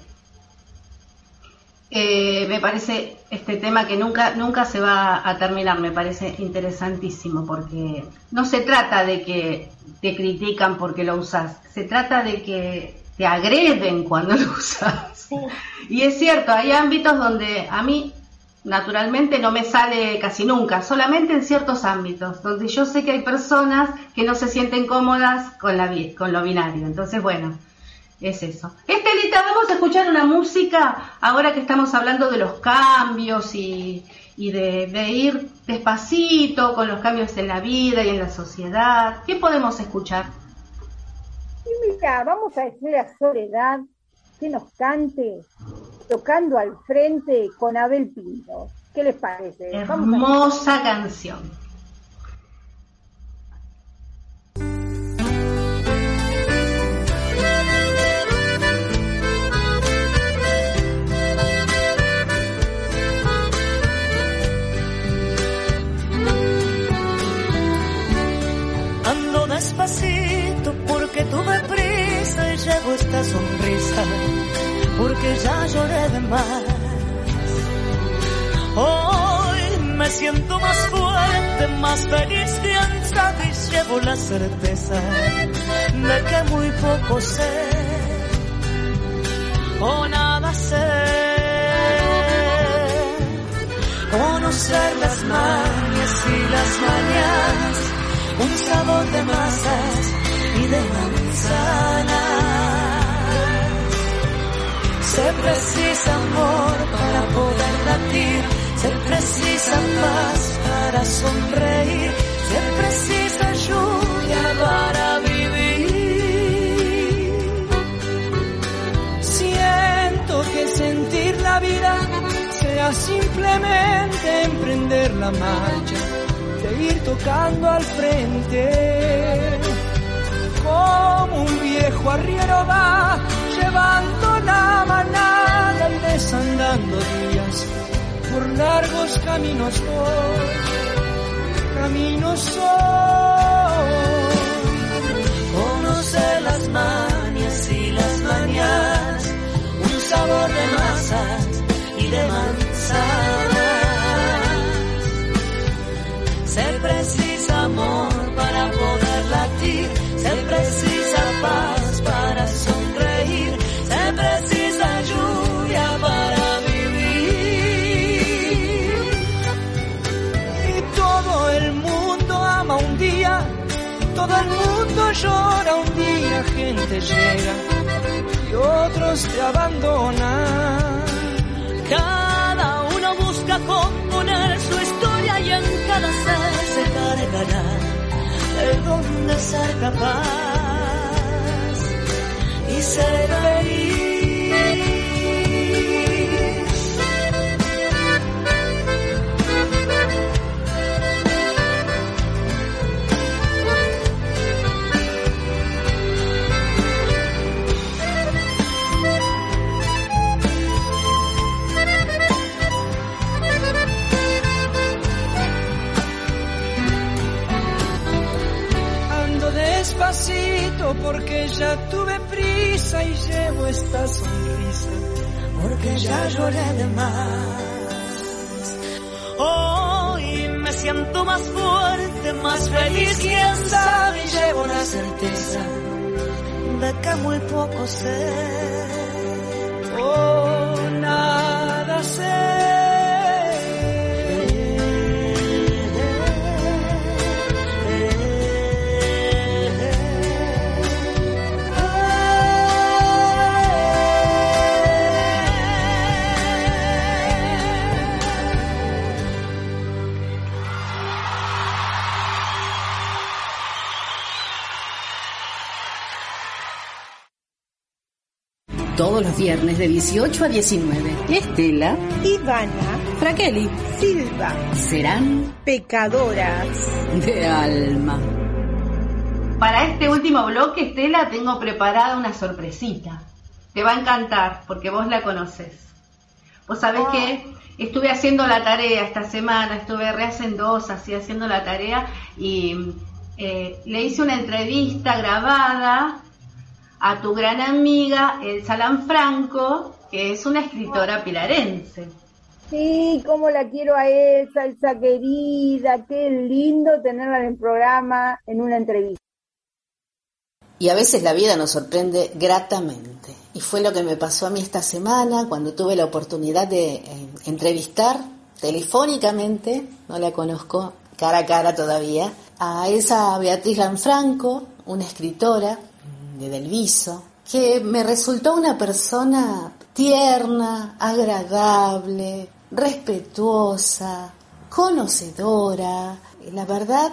Eh, me parece este tema que nunca, nunca se va a terminar, me parece interesantísimo, porque no se trata de que te critican porque lo usas, se trata de que te agreden cuando lo usas. Y es cierto, hay ámbitos donde a mí naturalmente no me sale casi nunca, solamente en ciertos ámbitos, donde yo sé que hay personas que no se sienten cómodas con, la, con lo binario. Entonces, bueno, es eso. Estelita, vamos a escuchar una música ahora que estamos hablando de los cambios y, de, ir despacito con los cambios en la vida y en la sociedad. ¿Qué podemos escuchar? Y mira, vamos a decir a Soledad que nos cante tocando al frente con Abel Pinto. ¿Qué les parece? Hermosa canción. Ando despacito porque tuve prisa y llevo esta sonrisa porque ya lloré de más. Hoy me siento más fuerte, más feliz, fianza y llevo la certeza de que muy poco sé o nada sé. Conocer las mañas y las mañanas, un sabor de masas y de manzanas se precisa amor para poder latir, se precisa paz para sonreír, se precisa lluvia para vivir. Siento que sentir la vida sea simplemente emprender la marcha, de ir tocando al frente como un viejo arriero va, llevando la manada y desandando días por largos caminos voy, caminos soy. Llega y otros te abandonan. Cada uno busca componer su historia y en cada ser se cargará el don de ser capaz y ser porque ya tuve prisa y llevo esta sonrisa. porque ya lloré de más. Hoy me siento más fuerte, más feliz, quién sabe, llevo la certeza de que muy poco sé. Oh, nada sé. Todos los viernes de 18 a 19. Estela, Ivana, Fraqueli, Silva, serán pecadoras. de alma. Para este último bloque, Estela, tengo preparada una sorpresita. Te va a encantar porque vos la conoces. Vos sabés que estuve haciendo la tarea esta semana, estuve re hacendosa, así haciendo la tarea y eh, le hice una entrevista grabada a tu gran amiga Elsa Lanfranco, que es una escritora pilarense. Sí, cómo la quiero a Elsa, Elsa querida, qué lindo tenerla en el programa en una entrevista. Y a veces la vida nos sorprende gratamente. Y fue lo que me pasó a mí esta semana cuando tuve la oportunidad de eh, entrevistar telefónicamente, no la conozco cara a cara todavía, a esa Beatriz Lanfranco, una escritora de Delviso, que me resultó una persona tierna, agradable, respetuosa, conocedora. La verdad,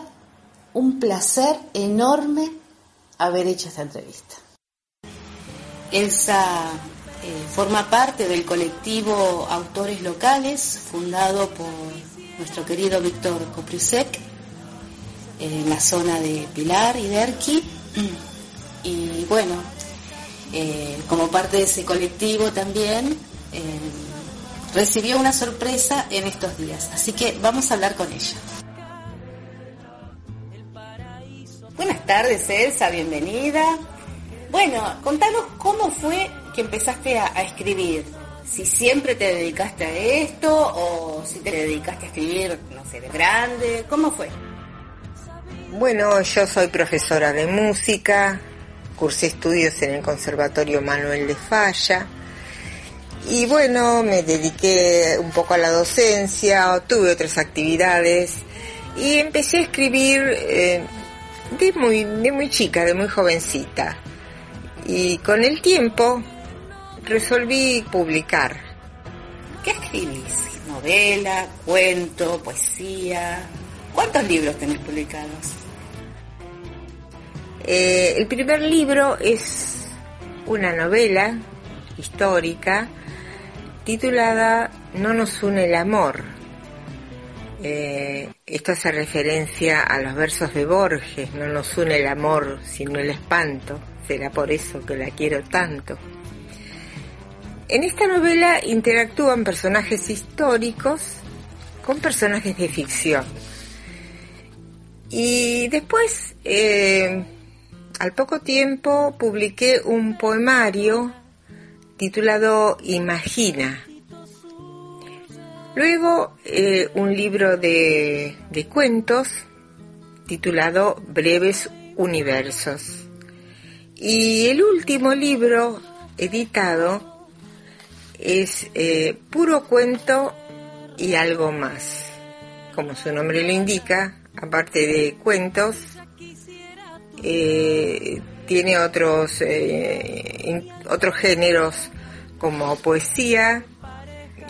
un placer enorme haber hecho esta entrevista. Elsa eh, forma parte del colectivo Autores Locales, fundado por nuestro querido Víctor Copriusek, en la zona de Pilar y Derqui. Y bueno, eh, como parte de ese colectivo también, eh, recibió una sorpresa en estos días. Así que vamos a hablar con ella. Buenas tardes, Elsa, bienvenida. Bueno, contanos cómo fue que empezaste a, a escribir. Si siempre te dedicaste a esto o si te dedicaste a escribir, no sé, de grande, ¿cómo fue? Bueno, yo soy profesora de música, cursé estudios en el Conservatorio Manuel de Falla y bueno, me dediqué un poco a la docencia, tuve otras actividades y empecé a escribir eh, de, muy, de muy chica, de muy jovencita. Y con el tiempo resolví publicar. ¿Qué escribís? ¿Novela, cuento, poesía? ¿Cuántos libros tenés publicados? Eh, el primer libro es una novela histórica titulada No nos une el amor. Eh, esto hace referencia a los versos de Borges, no nos une el amor sino el espanto, será por eso que la quiero tanto. En esta novela interactúan personajes históricos con personajes de ficción. Y después, eh, al poco tiempo, publiqué un poemario titulado Imagina. Luego eh, un libro de, cuentos titulado Breves Universos. Y el último libro editado es eh, Puro Cuento y algo más. Como su nombre lo indica, aparte de cuentos, eh, tiene otros, eh, otros géneros como poesía,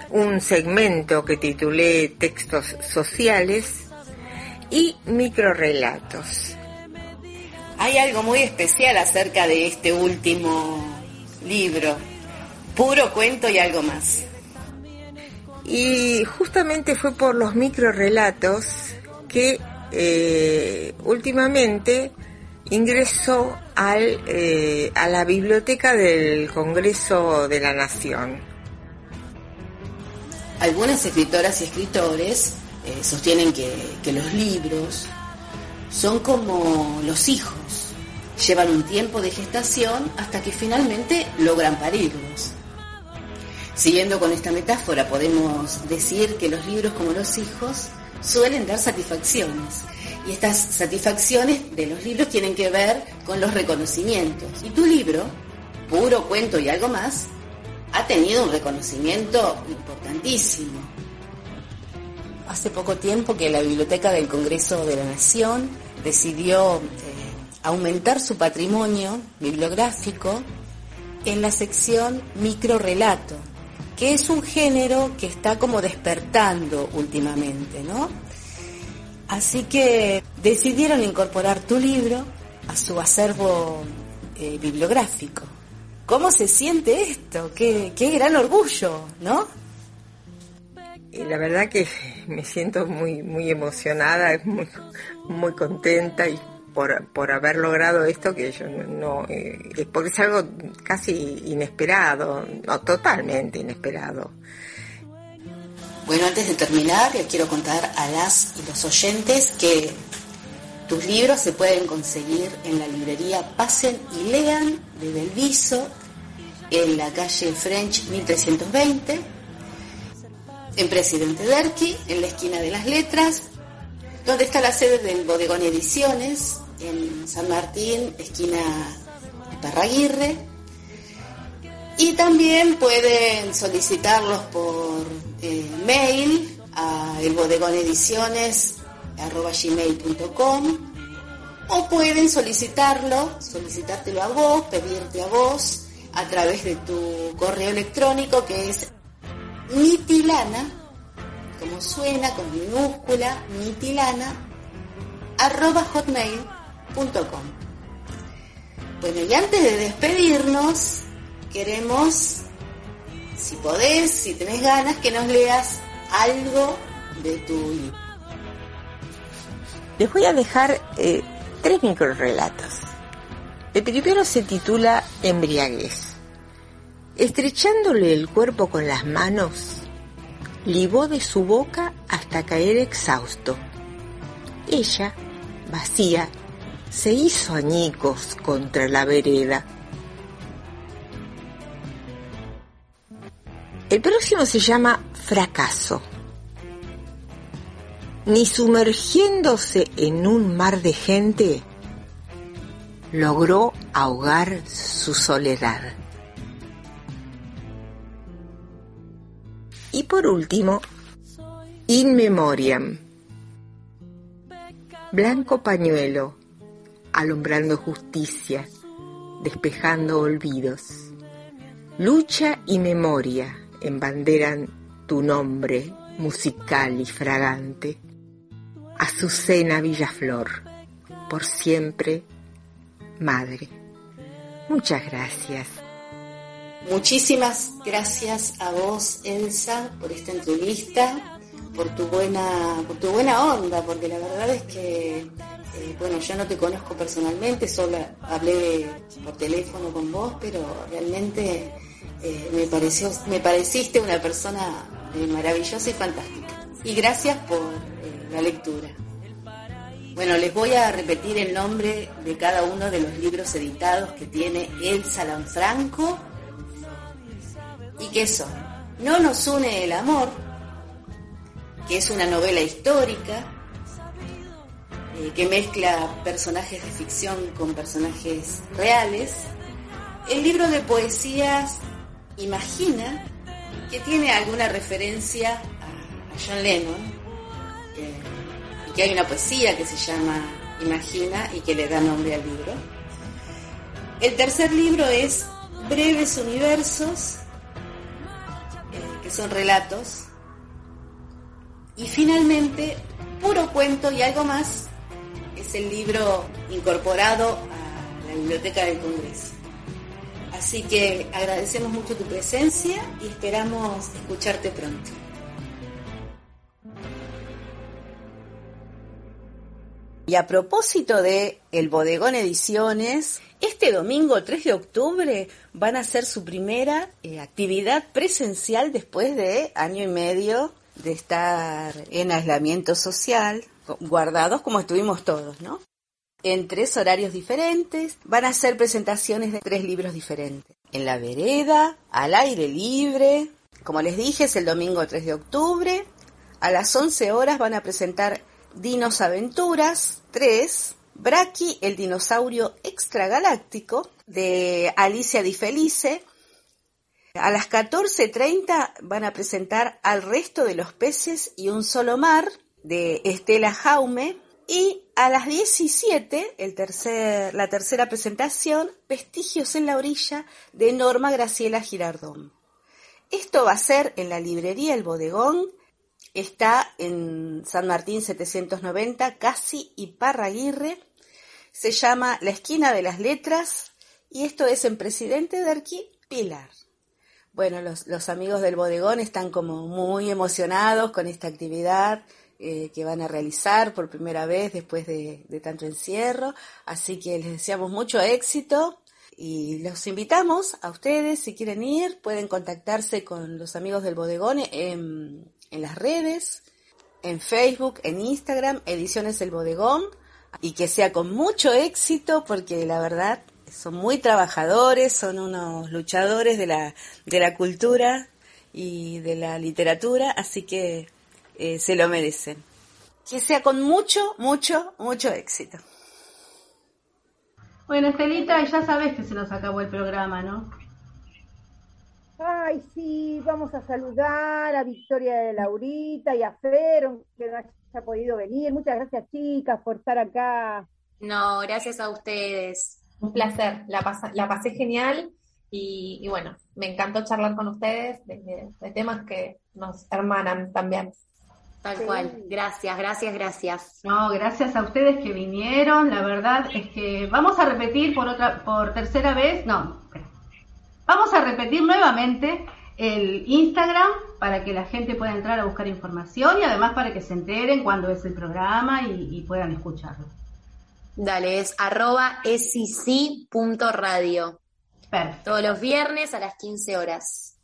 un segmento que titulé Textos Sociales y microrelatos. Hay algo muy especial acerca de este último libro, puro cuento y algo más. Y justamente fue por los microrelatos que eh, últimamente ingresó al, eh, a la biblioteca del Congreso de la Nación. Algunas escritoras y escritores eh, sostienen que, que los libros son como los hijos, llevan un tiempo de gestación hasta que finalmente logran parirlos. Siguiendo con esta metáfora, podemos decir que los libros como los hijos suelen dar satisfacciones y estas satisfacciones de los libros tienen que ver con los reconocimientos. Y tu libro, puro cuento y algo más, ha tenido un reconocimiento importantísimo. Hace poco tiempo que la Biblioteca del Congreso de la Nación decidió eh, aumentar su patrimonio bibliográfico en la sección microrelato, que es un género que está como despertando últimamente, ¿no? Así que decidieron incorporar tu libro a su acervo eh, bibliográfico. ¿Cómo se siente esto? Qué, gran orgullo, ¿no? la verdad que me siento muy muy emocionada, (laughs) muy, muy contenta y por, por haber logrado esto que yo no, eh, porque es algo casi inesperado, no totalmente inesperado. Bueno, antes de terminar, les quiero contar a las y los oyentes que tus libros se pueden conseguir en la librería Pasen y Lean de Belviso, en la calle French 1320, en Presidente Derqui, en la esquina de las letras, donde está la sede del Bodegón Ediciones, en San Martín, esquina Parraguirre. Y también pueden solicitarlos por eh, mail a elbodegonediciones.com o pueden solicitarlo, solicitártelo a vos, pedirte a vos a través de tu correo electrónico que es nitilana, como suena, con minúscula, nitilana, arroba hotmail.com. Bueno, y antes de despedirnos, queremos, si podés, si tenés ganas, que nos leas algo de tu libro. Les voy a dejar eh, tres microrelatos. El primero se titula Embriaguez. Estrechándole el cuerpo con las manos, libó de su boca hasta caer exhausto. Ella, vacía, se hizo añicos contra la vereda El próximo se llama Fracaso. Ni sumergiéndose en un mar de gente, logró ahogar su soledad. Y por último, In Memoriam. Blanco pañuelo, alumbrando justicia, despejando olvidos. Lucha y memoria embanderan tu nombre musical y fragante. Azucena Villaflor, por siempre, madre. Muchas gracias. Muchísimas gracias a vos, Elsa, por esta entrevista, por tu buena, por tu buena onda, porque la verdad es que, eh, bueno, yo no te conozco personalmente, solo hablé por teléfono con vos, pero realmente eh, me pareció, me pareciste una persona eh, maravillosa y fantástica. Y gracias por la lectura. Bueno, les voy a repetir el nombre de cada uno de los libros editados que tiene Elsa Lanfranco y que son No nos une el amor, que es una novela histórica eh, que mezcla personajes de ficción con personajes reales. El libro de poesías Imagina, que tiene alguna referencia a, John Lennon, y que hay una poesía que se llama Imagina y que le da nombre al libro. El tercer libro es Breves Universos, eh, que son relatos y finalmente, Puro Cuento y algo más es el libro incorporado a la Biblioteca del Congreso. Así que agradecemos mucho tu presencia y esperamos escucharte pronto. Y a propósito de El Bodegón Ediciones, este domingo 3 de octubre van a hacer su primera eh, actividad presencial después de año y medio de estar en aislamiento social, guardados como estuvimos todos, ¿no? En tres horarios diferentes, van a ser presentaciones de tres libros diferentes. En la vereda, al aire libre, como les dije, es el domingo 3 de octubre. A las 11 horas van a presentar Dinos Aventuras 3, Braki, el dinosaurio extragaláctico, de Alicia Di Felice, a las 14.30 van a presentar Al resto de los peces y un solo mar de Estela Jaume. Y a las 17, el tercer, la tercera presentación, Vestigios en la orilla de Norma Graciela Girardón. Esto va a ser en la librería El Bodegón. Está en San Martín 790, Casi y Parraguirre. Se llama La Esquina de las Letras y esto es en Presidente de Pilar. Bueno, los, amigos del bodegón están como muy emocionados con esta actividad eh, que van a realizar por primera vez después de, tanto encierro, así que les deseamos mucho éxito y los invitamos a ustedes, si quieren ir, pueden contactarse con los amigos del bodegón en, en las redes, en Facebook, en Instagram, Ediciones del Bodegón, y que sea con mucho éxito porque la verdad son muy trabajadores, son unos luchadores de la, de la cultura y de la literatura, así que eh, se lo merecen. Que sea con mucho, mucho, mucho éxito. Bueno, Estelita, ya sabes que se nos acabó el programa, ¿no? Ay, sí, vamos a saludar a Victoria de Laurita y a Fer, que no haya podido venir. Muchas gracias, chicas, por estar acá. No, gracias a ustedes. Un placer, la, la pasé genial y, bueno, me encantó charlar con ustedes de, temas que nos hermanan también. Tal cual, gracias, gracias, gracias. No, gracias a ustedes que vinieron, la verdad es que vamos a repetir por otra, por tercera vez, no, vamos a repetir nuevamente el Instagram para que la gente pueda entrar a buscar información y además para que se enteren cuándo es el programa y puedan escucharlo. Dale, es arroba. Perfecto. Todos los viernes a las 15 horas.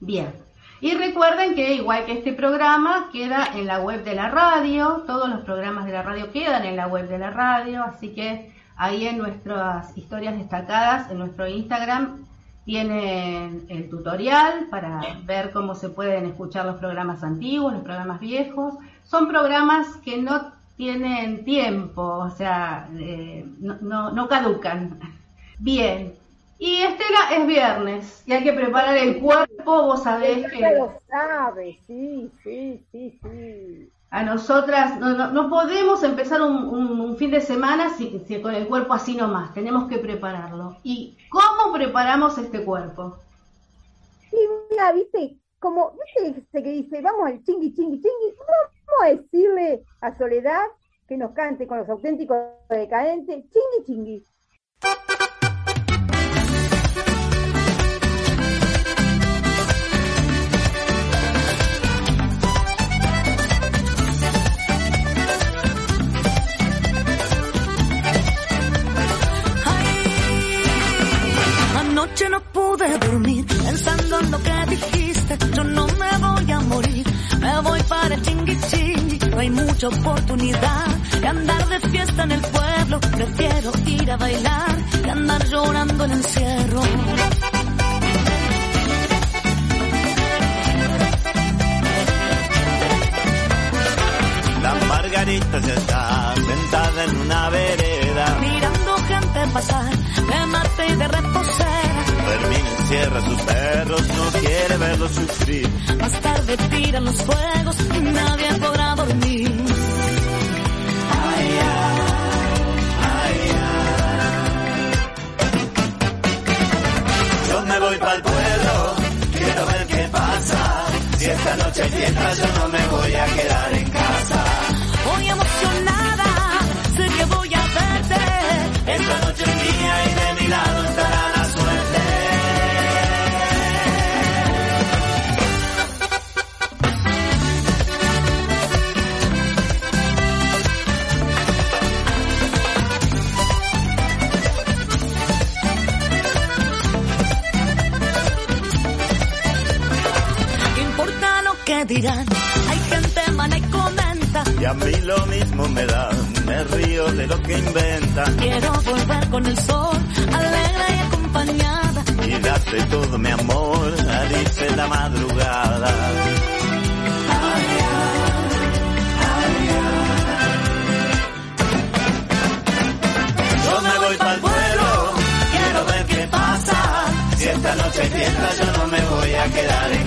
Bien. Y recuerden que igual que este programa queda en la web de la radio, todos los programas de la radio quedan en la web de la radio, así que ahí en nuestras historias destacadas, en nuestro Instagram, tienen el tutorial para ver cómo se pueden escuchar los programas antiguos, los programas viejos. Son programas que no tienen tiempo, o sea, eh, no, no, caducan. Bien. Y Estela es viernes y hay que preparar el cuerpo, vos sabés que... lo sabe, sí, sí, sí, sí. A nosotras no, no, podemos empezar un, un, fin de semana si, si, con el cuerpo así nomás, tenemos que prepararlo. ¿Y cómo preparamos este cuerpo? Sí, mira, viste, como, viste ese que dice, vamos al chingui, chingui, chingui, vamos a decirle a Soledad que nos cante con los auténticos decadentes, chingui, chingui. Hay mucha oportunidad de andar de fiesta en el pueblo. Prefiero ir a bailar que andar llorando en encierro. La Margarita ya está sentada en una vereda. Mirando gente pasar de mate y de reposera. Fermín encierra a sus perros, no quiere verlos sufrir. Más tarde tiran los fuegos y nadie podrá dormir. Voy para el pueblo, quiero ver qué pasa. Si esta noche hay fiesta, yo no me voy a quedar en casa. Voy emocionada, sé que voy a verte. Esta noche es mía y que dirán? Hay gente mala y comenta. Y a mí lo mismo me da, me río de lo que inventan. Quiero volver con el sol, alegre y acompañada. Y darte todo mi amor, Alice la madrugada. Yo me voy para el pueblo, quiero ver qué pasa. Si esta noche fiesta, yo no me voy a quedar en